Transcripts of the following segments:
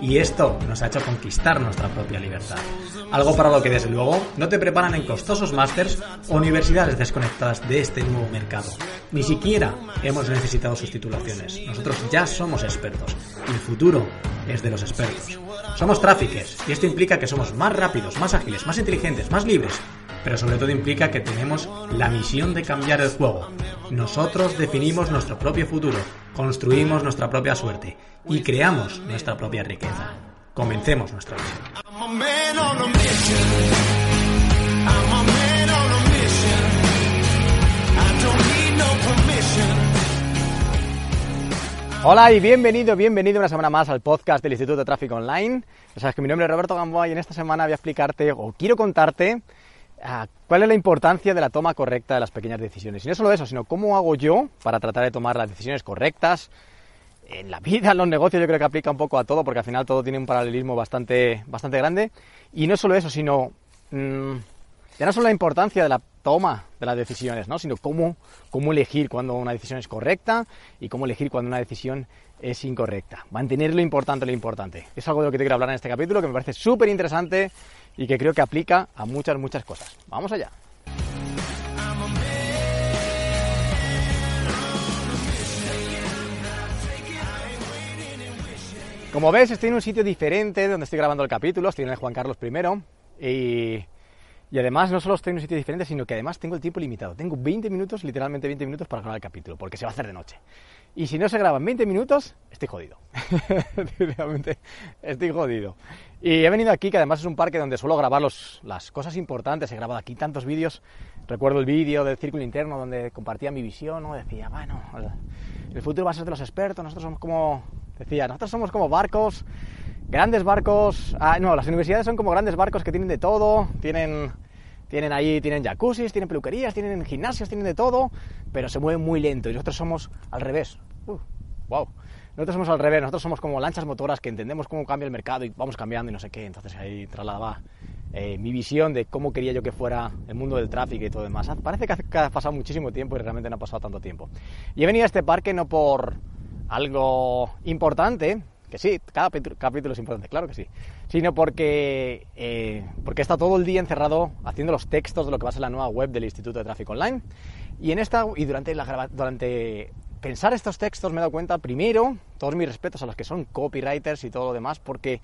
y esto nos ha hecho conquistar nuestra propia libertad. Algo para lo que desde luego no te preparan en costosos másters o universidades desconectadas de este nuevo mercado. Ni siquiera hemos necesitado sus titulaciones. Nosotros ya somos expertos y el futuro es de los expertos. Somos tráficos y esto implica que somos más rápidos, más ágiles, más inteligentes, más libres pero sobre todo implica que tenemos la misión de cambiar el juego. Nosotros definimos nuestro propio futuro, construimos nuestra propia suerte y creamos nuestra propia riqueza. Comencemos nuestra misión. Hola y bienvenido, bienvenido una semana más al podcast del Instituto de Tráfico Online. Ya sabes que mi nombre es Roberto Gamboa y en esta semana voy a explicarte o quiero contarte ah, cuál es la importancia de la toma correcta de las pequeñas decisiones. Y no solo eso, sino cómo hago yo para tratar de tomar las decisiones correctas, en la vida, en los negocios, yo creo que aplica un poco a todo, porque al final todo tiene un paralelismo bastante, bastante grande. Y no solo eso, sino mmm, ya no solo la importancia de la toma de las decisiones, ¿no? sino cómo, cómo elegir cuando una decisión es correcta y cómo elegir cuando una decisión es incorrecta. Mantener lo importante lo importante. Es algo de lo que te quiero hablar en este capítulo que me parece súper interesante y que creo que aplica a muchas, muchas cosas. Vamos allá. Como ves, estoy en un sitio diferente donde estoy grabando el capítulo, estoy en el Juan Carlos I y, y, además no solo estoy en un sitio diferente, sino que además tengo el tiempo limitado. Tengo 20 minutos, literalmente 20 minutos para grabar el capítulo, porque se va a hacer de noche. Y si no se graba en 20 minutos, estoy jodido. Realmente estoy jodido. Y he venido aquí, que además es un parque donde suelo grabar los, las cosas importantes. He grabado aquí tantos vídeos. Recuerdo el vídeo del círculo interno donde compartía mi visión, ¿no? Decía, bueno, el futuro va a ser de los expertos, nosotros somos como Decía, nosotros somos como barcos, grandes barcos. Ah, no, las universidades son como grandes barcos que tienen de todo, tienen, tienen ahí, tienen jacuzzis, tienen peluquerías, tienen gimnasios, tienen de todo, pero se mueven muy lento. Y nosotros somos al revés. Uh, wow. Nosotros somos al revés, nosotros somos como lanchas motoras que entendemos cómo cambia el mercado y vamos cambiando y no sé qué. Entonces ahí trasladaba eh, mi visión de cómo quería yo que fuera el mundo del tráfico y todo demás. Parece que ha pasado muchísimo tiempo y realmente no ha pasado tanto tiempo. Y he venido a este parque no por algo importante, que sí, cada capítulo es importante, claro que sí, sino porque, eh, porque está todo el día encerrado haciendo los textos de lo que va a ser la nueva web del Instituto de Tráfico Online. Y, en esta, y durante, la, durante pensar estos textos me he dado cuenta, primero, todos mis respetos a los que son copywriters y todo lo demás, porque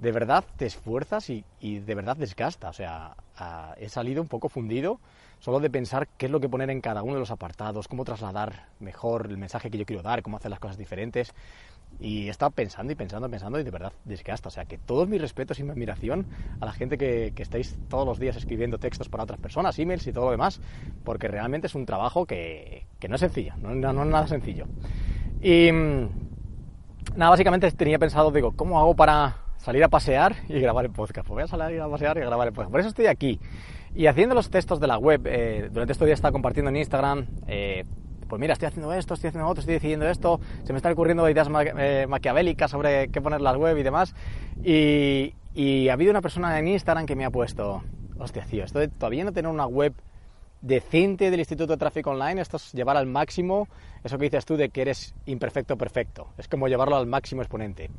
de verdad te esfuerzas y, de verdad desgasta. O sea, a, he salido un poco fundido solo de pensar qué es lo que poner en cada uno de los apartados, cómo trasladar mejor el mensaje que yo quiero dar, cómo hacer las cosas diferentes. Y estado pensando y pensando, pensando y de verdad desgasta. O sea, que todos mis respetos y mi admiración a la gente que, que estáis todos los días escribiendo textos para otras personas, emails y todo lo demás, porque realmente es un trabajo que, que no es sencillo, no, no, no es nada sencillo. Y mm, nada, básicamente tenía pensado, digo, ¿cómo hago para salir a pasear y grabar el podcast? Pues voy a salir a pasear y grabar el podcast. Por eso estoy aquí. Y haciendo los textos de la web, eh, durante estos días estado compartiendo en Instagram, eh, pues mira, estoy haciendo esto, estoy haciendo otro, estoy decidiendo esto, se me están ocurriendo ideas ma eh, maquiavélicas sobre qué poner la web y demás. Y, y, ha habido una persona en Instagram que me ha puesto, hostia, tío, esto de todavía no tener una web decente del Instituto de Tráfico Online, esto es llevar al máximo eso que dices tú de que eres imperfecto perfecto, es como llevarlo al máximo exponente.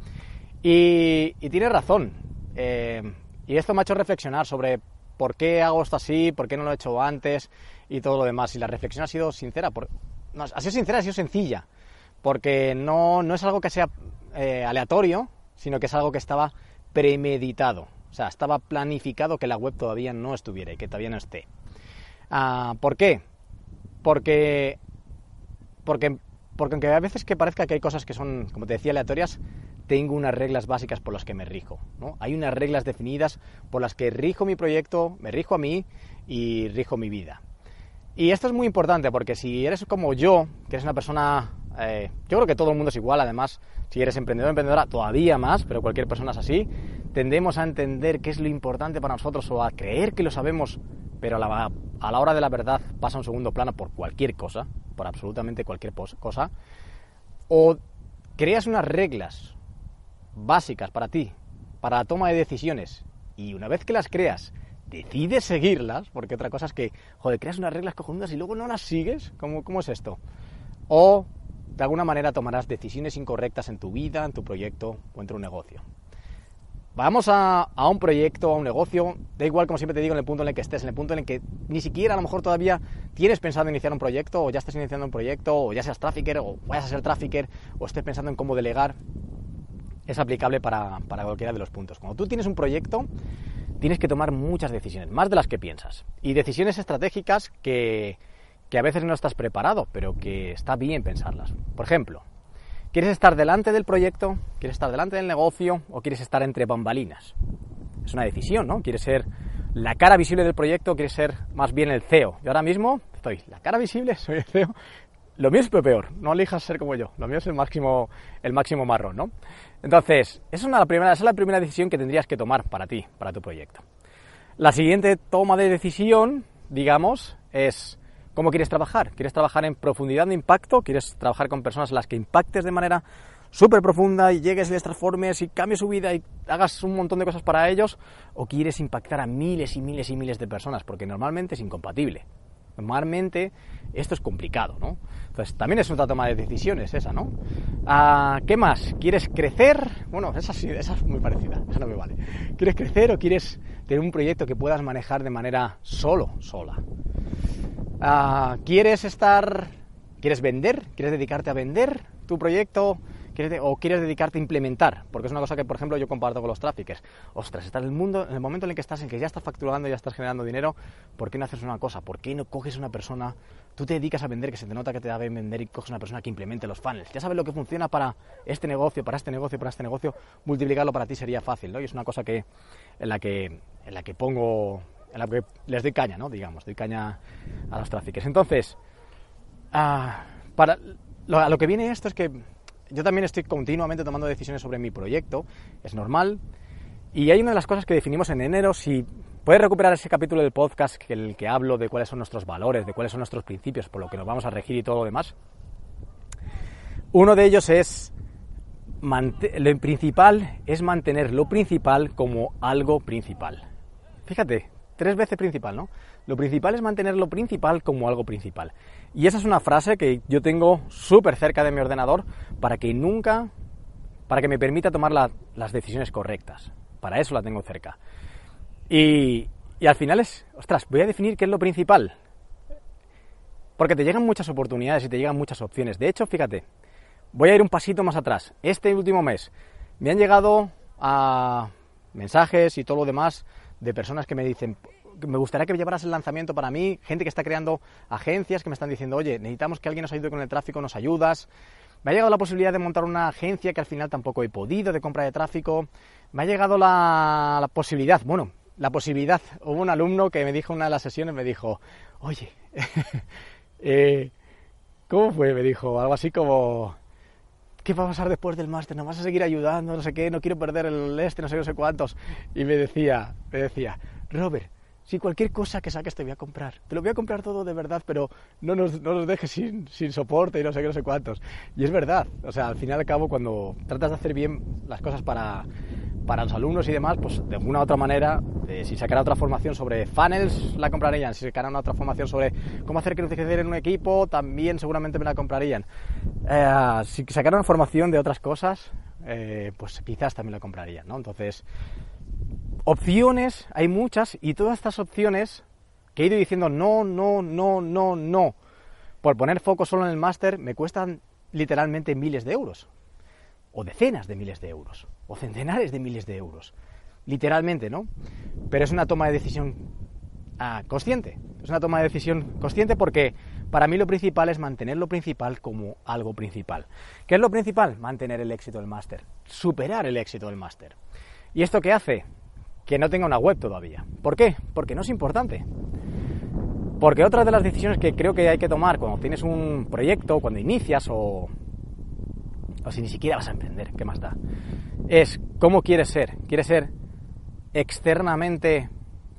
Y, tienes razón, y esto me ha hecho reflexionar sobre por qué hago esto así, por qué no lo he hecho antes y todo lo demás. Y la reflexión ha sido sincera, por, ha sido sincera, ha sido sencilla, porque no, no es algo que sea eh, aleatorio, sino que es algo que estaba premeditado. O sea, estaba planificado que la web todavía no estuviera y que todavía no esté. Ah, ¿Por qué? Porque, porque, porque aunque a veces que parezca que hay cosas que son, como te decía, aleatorias, tengo unas reglas básicas por las que me rijo. ¿no? Hay unas reglas definidas por las que rijo mi proyecto, me rijo a mí y rijo mi vida. Y esto es muy importante porque si eres como yo, que eres una persona, eh, yo creo que todo el mundo es igual, además, si eres emprendedor emprendedora, todavía más, pero cualquier persona es así, tendemos a entender qué es lo importante para nosotros o a creer que lo sabemos, pero a la, a la hora de la verdad pasa a un segundo plano por cualquier cosa, por absolutamente cualquier cosa, o creas unas reglas básicas para ti, para la toma de decisiones, y una vez que las creas, decides seguirlas, porque otra cosa es que, joder, creas unas reglas cojonudas y luego no las sigues, ¿cómo, cómo es esto? O de alguna manera tomarás decisiones incorrectas en tu vida, en tu proyecto o en tu negocio. Vamos a, a, un proyecto, a un negocio, da igual como siempre te digo en el punto en el que estés, en el punto en el que ni siquiera a lo mejor todavía tienes pensado iniciar un proyecto o ya estás iniciando un proyecto o ya seas trafficker o vayas a ser trafficker o estés pensando en cómo delegar, es aplicable para, para cualquiera de los puntos. Cuando tú tienes un proyecto, tienes que tomar muchas decisiones, más de las que piensas. Y decisiones estratégicas que, que a veces no estás preparado, pero que está bien pensarlas. Por ejemplo, ¿quieres estar delante del proyecto? ¿Quieres estar delante del negocio? ¿O quieres estar entre bambalinas? Es una decisión, ¿no? ¿Quieres ser la cara visible del proyecto quieres ser más bien el CEO? Yo ahora mismo estoy la cara visible, soy el CEO. Lo mío es peor, no elijas ser como yo. Lo mío es el máximo, el máximo marrón, ¿no? Entonces, esa es, la primera, esa es la primera decisión que tendrías que tomar para ti, para tu proyecto. La siguiente toma de decisión, digamos, es cómo quieres trabajar. ¿Quieres trabajar en profundidad de impacto? ¿Quieres trabajar con personas a las que impactes de manera súper profunda y llegues y les transformes y cambies su vida y hagas un montón de cosas para ellos? ¿O quieres impactar a miles y miles y miles de personas? Porque normalmente es incompatible. Normalmente esto es complicado, ¿no? Entonces también es otra toma de decisiones esa, ¿no? Ah, ¿Qué más? ¿Quieres crecer? Bueno, esa, sí, esa es muy parecida, esa no me vale. ¿Quieres crecer o quieres tener un proyecto que puedas manejar de manera solo, sola? Ah, ¿Quieres estar... ¿Quieres vender? ¿Quieres dedicarte a vender tu proyecto? O quieres dedicarte a implementar, porque es una cosa que, por ejemplo, yo comparto con los tráficos. Ostras, estás en el mundo, en el momento en el que estás, en que ya estás facturando, ya estás generando dinero, ¿por qué no haces una cosa? ¿Por qué no coges una persona, tú te dedicas a vender, que se te nota que te da bien vender y coges una persona que implemente los funnels? Ya sabes lo que funciona para este negocio, para este negocio, para este negocio, multiplicarlo para ti sería fácil, ¿no? Y es una cosa que, en la que, en la que pongo, en la que les doy caña, ¿no? Digamos, doy caña a los tráficos. Entonces, ah, para, a lo que viene esto es que yo también estoy continuamente tomando decisiones sobre mi proyecto, es normal. Y hay una de las cosas que definimos en enero, si puedes recuperar ese capítulo del podcast que el que hablo de cuáles son nuestros valores, de cuáles son nuestros principios, por lo que nos vamos a regir y todo lo demás. Uno de ellos es lo principal es mantener lo principal como algo principal. Fíjate, tres veces principal, ¿no? Lo principal es mantener lo principal como algo principal. Y esa es una frase que yo tengo súper cerca de mi ordenador para que nunca, para que me permita tomar las decisiones correctas. Para eso la tengo cerca. Y, y al final es, ostras, voy a definir qué es lo principal. Porque te llegan muchas oportunidades y te llegan muchas opciones. De hecho, fíjate, voy a ir un pasito más atrás. Este último mes me han llegado a mensajes y todo lo demás de personas que me dicen, me gustaría que llevaras el lanzamiento para mí, gente que está creando agencias que me están diciendo, oye, necesitamos que alguien nos ayude con el tráfico, nos ayudas. Me ha llegado la posibilidad de montar una agencia que al final tampoco he podido de compra de tráfico. Me ha llegado la, posibilidad, bueno, la posibilidad. Hubo un alumno que me dijo en una de las sesiones, me dijo, oye, eh, ¿cómo fue? Me dijo, algo así como, ¿qué va a pasar después del máster? ¿No vas a seguir ayudando? No sé qué, no quiero perder el este, no sé, no sé cuántos. Y me decía, me decía, Robert, si cualquier cosa que saques te voy a comprar. Te lo voy a comprar todo de verdad, pero no nos, no nos dejes sin, sin, soporte y no sé qué, no sé cuántos. Y es verdad. O sea, al final y al cabo, cuando tratas de hacer bien las cosas para, para los alumnos y demás, pues de alguna u otra manera, eh, si sacara otra formación sobre funnels, la comprarían. Si sacara una otra formación sobre cómo hacer crecer en un equipo, también seguramente me la comprarían. Eh, si sacara una formación de otras cosas, eh, pues quizás también la comprarían, ¿no? Entonces, opciones hay muchas y todas estas opciones que he ido diciendo no, no, no, no, no, por poner foco solo en el máster, me cuestan literalmente miles de euros. o decenas de miles de euros, o centenares de miles de euros. Literalmente, ¿no? Pero es una toma de decisión ah, consciente. Es una toma de decisión consciente porque para mí lo principal es mantener lo principal como algo principal. ¿Qué es lo principal? Mantener el éxito del máster, superar el éxito del máster. ¿Y esto qué hace? Que no tenga una web todavía. ¿Por qué? Porque no es importante. Porque otra de las decisiones que creo que hay que tomar cuando tienes un proyecto, cuando inicias o, o si ni siquiera vas a emprender, ¿qué más da? Es cómo quieres ser. ¿Quieres ser externamente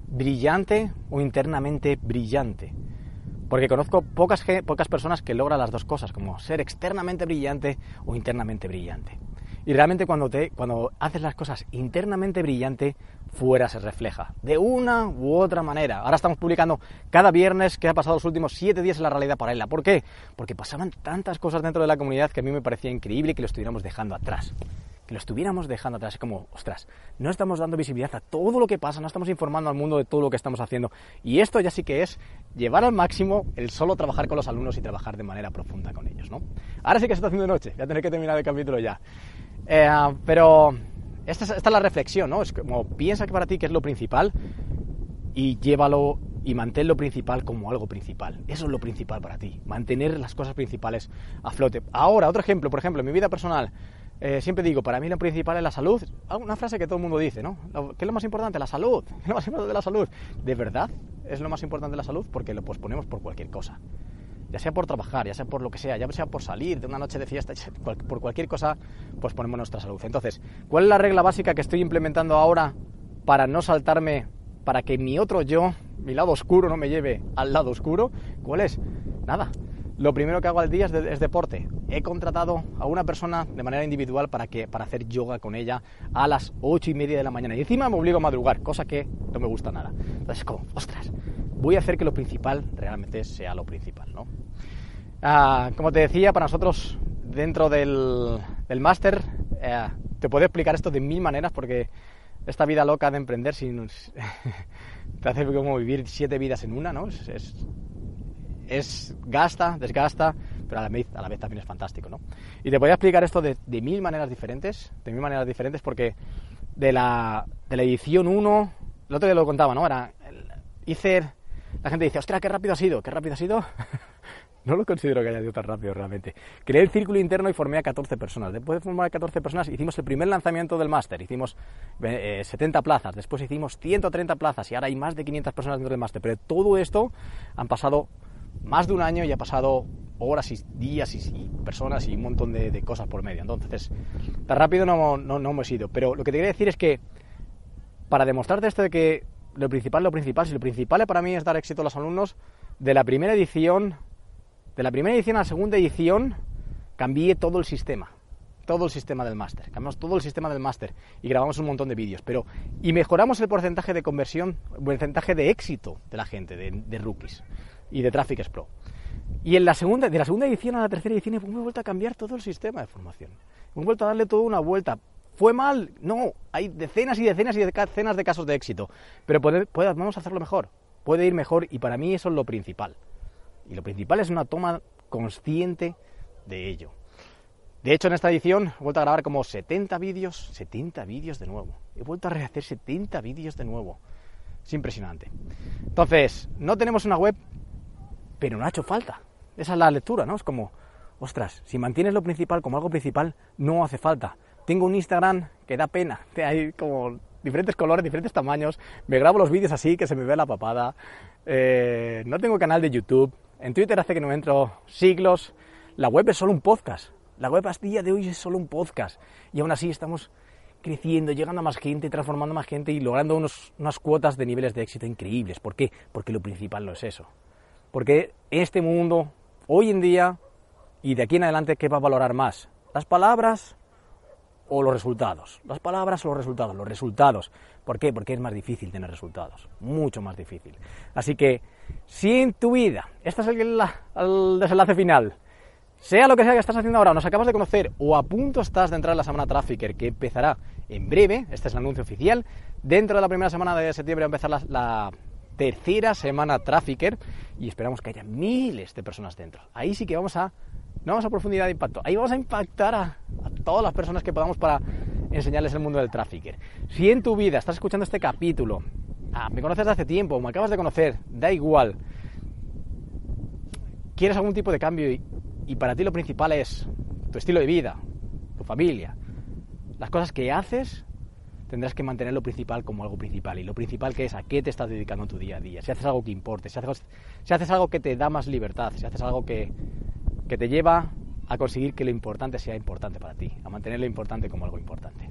brillante o internamente brillante? Porque conozco pocas, pocas personas que logran las dos cosas, como ser externamente brillante o internamente brillante. Y realmente cuando, te, cuando haces las cosas internamente brillante, fuera se refleja, de una u otra manera. Ahora estamos publicando cada viernes que ha pasado los últimos siete días en la realidad paralela. ¿Por qué? Porque pasaban tantas cosas dentro de la comunidad que a mí me parecía increíble que lo estuviéramos dejando atrás que lo estuviéramos dejando atrás. Como, ostras, no estamos dando visibilidad a todo lo que pasa, no estamos informando al mundo de todo lo que estamos haciendo. Y esto ya sí que es llevar al máximo el solo trabajar con los alumnos y trabajar de manera profunda con ellos, ¿no? Ahora sí que se está haciendo de noche, voy a tener que terminar el capítulo ya. Eh, pero esta es, esta es la reflexión, ¿no? Es como piensa que para ti qué es lo principal y llévalo y mantén lo principal como algo principal. Eso es lo principal para ti, mantener las cosas principales a flote. Ahora, otro ejemplo, por ejemplo, en mi vida personal, eh, siempre digo, para mí lo principal es la salud. Ah, una frase que todo el mundo dice, ¿no? ¿Qué es lo más importante? La salud. ¿Qué es lo más importante de la salud? ¿De verdad es lo más importante de la salud? Porque lo posponemos por cualquier cosa. Ya sea por trabajar, ya sea por lo que sea, ya sea por salir de una noche de fiesta, por cualquier cosa, pues ponemos nuestra salud. Entonces, ¿cuál es la regla básica que estoy implementando ahora para no saltarme, para que mi otro yo, mi lado oscuro, no me lleve al lado oscuro? ¿Cuál es? Nada lo primero que hago al día es, deporte. He contratado a una persona de manera individual para, que, para hacer yoga con ella a las ocho y media de la mañana. Y encima me obligo a madrugar, cosa que no me gusta nada. Entonces, como, ostras, voy a hacer que lo principal realmente sea lo principal, ¿no? Ah, como te decía, para nosotros dentro del, del máster, eh, te puedo explicar esto de mil maneras porque esta vida loca de emprender sin, te hace como vivir siete vidas en una, ¿no? es gasta, desgasta, pero a la vez, a la vez también es fantástico, ¿no? Y te voy a explicar esto de, mil maneras diferentes, de mil maneras diferentes, porque de la, de la edición 1, el otro día lo contaba, ¿no? Era, hice, la gente dice, ostras, qué rápido ha sido, qué rápido ha sido. no lo considero que haya sido tan rápido realmente. Creé el círculo interno y formé a 14 personas. Después de formar a 14 personas, hicimos el primer lanzamiento del máster. Hicimos 70 eh, plazas, después hicimos 130 plazas y ahora hay más de 500 personas dentro del máster. Pero todo esto han pasado más de un año y ha pasado horas y días y, personas y un montón de, cosas por medio. Entonces, tan rápido no, no, no, hemos ido. Pero lo que te quería decir es que, para demostrarte esto de que lo principal, lo principal, si lo principal para mí es dar éxito a los alumnos, de la primera edición, de la primera edición a la segunda edición, cambié todo el sistema. Todo el sistema del máster. Cambiamos todo el sistema del máster y grabamos un montón de vídeos. Pero, y mejoramos el porcentaje de conversión, el porcentaje de éxito de la gente, de, de rookies y de Traffic Pro. Y en la segunda, de la segunda edición a la tercera edición hemos vuelto a cambiar todo el sistema de formación. Hemos vuelto a darle toda una vuelta. ¿Fue mal? No, hay decenas y decenas y decenas de casos de éxito. Pero podemos hacerlo mejor. Puede ir mejor y para mí eso es lo principal. Y lo principal es una toma consciente de ello. De hecho, en esta edición he vuelto a grabar como 70 vídeos, 70 vídeos de nuevo. He vuelto a rehacer 70 vídeos de nuevo. Es impresionante. Entonces, no tenemos una web pero no ha hecho falta. Esa es la lectura, ¿no? Es como, ostras, si mantienes lo principal como algo principal, no hace falta. Tengo un Instagram que da pena, hay como diferentes colores, diferentes tamaños, me grabo los vídeos así que se me ve la papada, eh, no tengo canal de YouTube, en Twitter hace que no entro siglos, la web es solo un podcast, la web a día de hoy es solo un podcast y aún así estamos creciendo, llegando a más gente, transformando a más gente y logrando unos, unas cuotas de niveles de éxito increíbles. ¿Por qué? Porque lo principal no es eso. Porque este mundo, hoy en día y de aquí en adelante, ¿qué va a valorar más? ¿Las palabras o los resultados? Las palabras o los resultados. Los resultados. ¿Por qué? Porque es más difícil tener resultados. Mucho más difícil. Así que, si en tu vida, este es el, desenlace final, sea lo que sea que estás haciendo ahora, nos acabas de conocer o a punto estás de entrar en la semana Trafficker que empezará en breve, este es el anuncio oficial, dentro de la primera semana de septiembre va a empezar la tercera semana Trafficker y esperamos que haya miles de personas dentro. Ahí sí que vamos a No vamos a profundidad de impacto. Ahí vamos a impactar a, todas las personas que podamos para enseñarles el mundo del trafficker. Si en tu vida estás escuchando este capítulo, ah, me conoces de hace tiempo, me acabas de conocer, da igual. Quieres algún tipo de cambio y, para ti lo principal es tu estilo de vida, tu familia, las cosas que haces tendrás que mantener lo principal como algo principal. Y lo principal que es a qué te estás dedicando tu día a día. Si haces algo que importe, si haces algo que te da más libertad, si haces algo que, que te lleva a conseguir que lo importante sea importante para ti, a mantener lo importante como algo importante.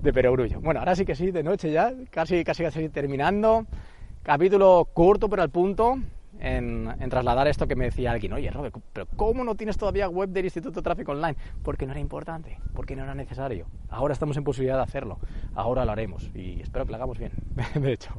De perogrullo. Bueno, ahora sí que sí, de noche ya, casi, casi, casi terminando. Capítulo corto pero al punto en, en, trasladar esto que me decía alguien, oye Robert, pero ¿cómo no tienes todavía web del Instituto Tráfico Online? Porque no era importante, porque no era necesario. Ahora estamos en posibilidad de hacerlo, ahora lo haremos y espero que lo hagamos bien, de hecho.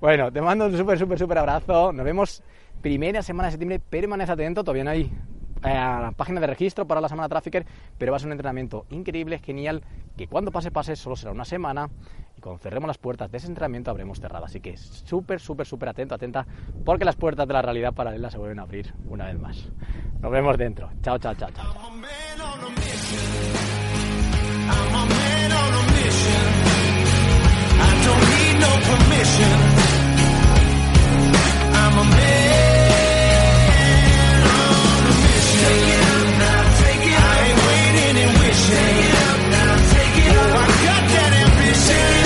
Bueno, te mando un súper, súper, súper abrazo. Nos vemos primera semana de septiembre. Permanece atento, todavía no hay eh, la página de registro para la semana Trafficker, pero va a ser un entrenamiento increíble, genial, que cuando pase, pase, solo será una semana y cuando cerremos las puertas de ese entrenamiento habremos cerrado. Así que súper, súper, súper atento, atenta, porque las puertas de la realidad paralela se vuelven a abrir una vez más. Nos vemos dentro. Chao, chao, chao. I ain't waiting and wishing. Oh, I got that ambition.